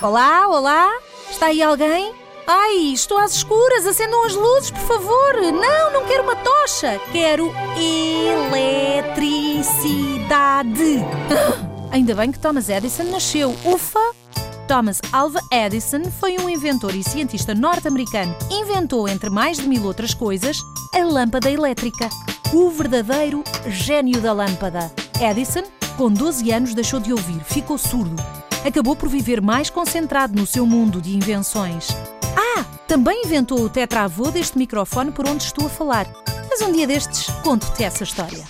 Olá, olá? Está aí alguém? Ai, estou às escuras, acendam as luzes, por favor. Não, não quero uma tocha. Quero eletricidade. Ainda bem que Thomas Edison nasceu. Ufa! Thomas Alva Edison foi um inventor e cientista norte-americano. Inventou, entre mais de mil outras coisas, a lâmpada elétrica. O verdadeiro gênio da lâmpada. Edison, com 12 anos, deixou de ouvir, ficou surdo. Acabou por viver mais concentrado no seu mundo de invenções. Ah, também inventou o tetravô deste microfone por onde estou a falar. Mas um dia destes conto-te essa história.